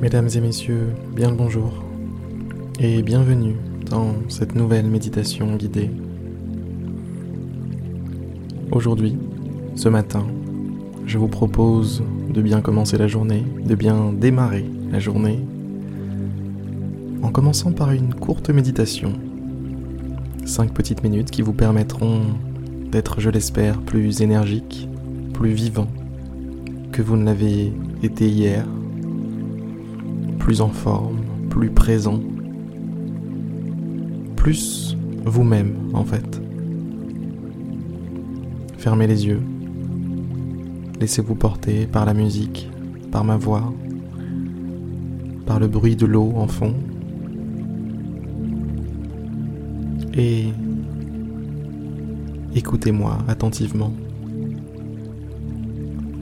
Mesdames et messieurs, bien le bonjour et bienvenue dans cette nouvelle méditation guidée. Aujourd'hui, ce matin, je vous propose de bien commencer la journée, de bien démarrer la journée, en commençant par une courte méditation. Cinq petites minutes qui vous permettront d'être, je l'espère, plus énergique, plus vivant que vous ne l'avez été hier plus en forme, plus présent, plus vous-même en fait. Fermez les yeux, laissez-vous porter par la musique, par ma voix, par le bruit de l'eau en fond. Et écoutez-moi attentivement.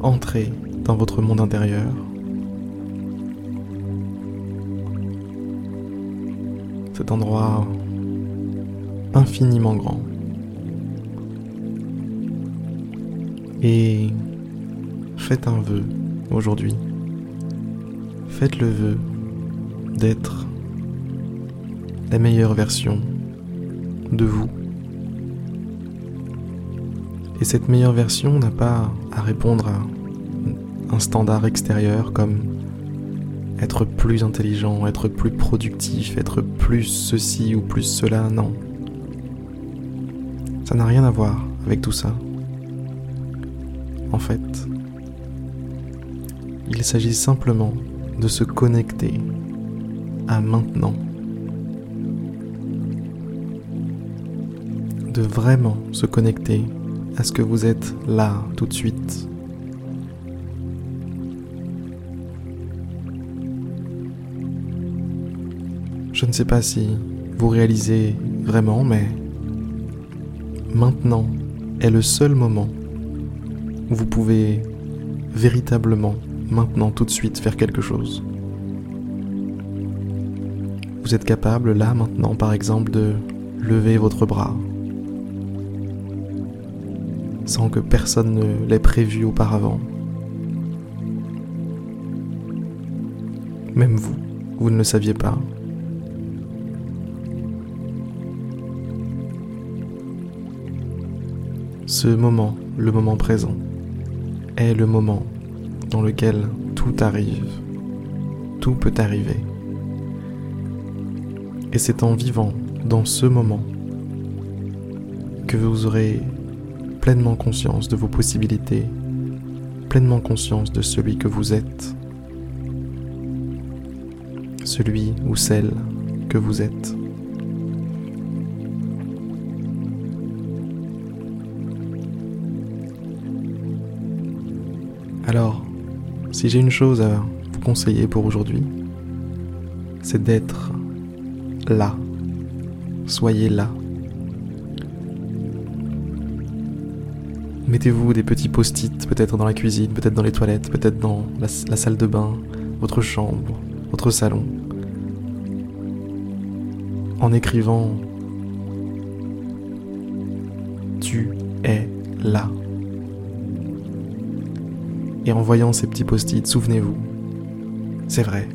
Entrez dans votre monde intérieur. Cet endroit infiniment grand. Et faites un vœu aujourd'hui. Faites le vœu d'être la meilleure version de vous. Et cette meilleure version n'a pas à répondre à un standard extérieur comme être plus intelligent, être plus productif, être plus ceci ou plus cela, non. Ça n'a rien à voir avec tout ça. En fait, il s'agit simplement de se connecter à maintenant. De vraiment se connecter à ce que vous êtes là tout de suite Je ne sais pas si vous réalisez vraiment, mais maintenant est le seul moment où vous pouvez véritablement, maintenant, tout de suite, faire quelque chose. Vous êtes capable, là, maintenant, par exemple, de lever votre bras sans que personne ne l'ait prévu auparavant. Même vous, vous ne le saviez pas. Ce moment, le moment présent, est le moment dans lequel tout arrive, tout peut arriver. Et c'est en vivant dans ce moment que vous aurez pleinement conscience de vos possibilités, pleinement conscience de celui que vous êtes, celui ou celle que vous êtes. Alors, si j'ai une chose à vous conseiller pour aujourd'hui, c'est d'être là. Soyez là. Mettez-vous des petits post-it, peut-être dans la cuisine, peut-être dans les toilettes, peut-être dans la, salle de bain, votre chambre, votre salon. En écrivant Tu es là. Et en voyant ces petits post-it, souvenez-vous, c'est vrai,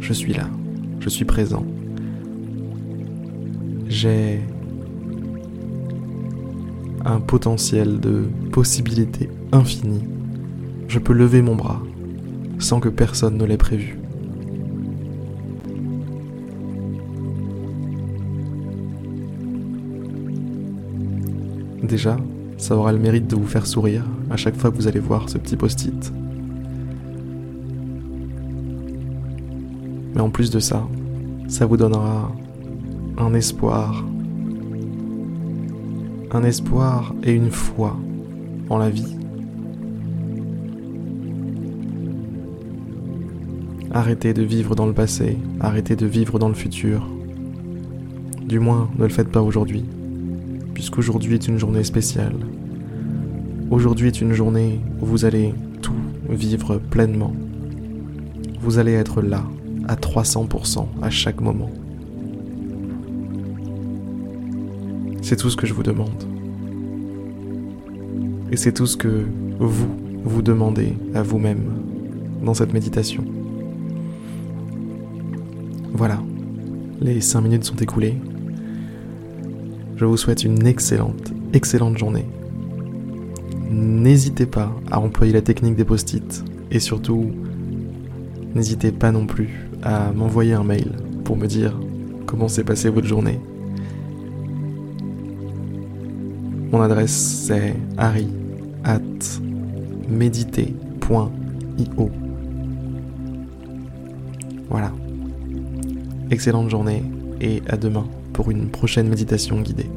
je suis là, je suis présent. J'ai un potentiel de possibilités infinies. Je peux lever mon bras sans que personne ne l'ait prévu. Déjà, ça aura le mérite de vous faire sourire à chaque fois que vous allez voir ce petit post-it. Mais en plus de ça, ça vous donnera un espoir. Un espoir et une foi en la vie. Arrêtez de vivre dans le passé, arrêtez de vivre dans le futur. Du moins, ne le faites pas aujourd'hui puisqu'aujourd'hui est une journée spéciale. Aujourd'hui est une journée où vous allez tout vivre pleinement. Vous allez être là, à 300% à chaque moment. C'est tout ce que je vous demande. Et c'est tout ce que vous vous demandez à vous-même dans cette méditation. Voilà, les 5 minutes sont écoulées. Je vous souhaite une excellente, excellente journée. N'hésitez pas à employer la technique des post-it et surtout, n'hésitez pas non plus à m'envoyer un mail pour me dire comment s'est passée votre journée. Mon adresse c'est harry at mediter.io. Voilà. Excellente journée et à demain pour une prochaine méditation guidée.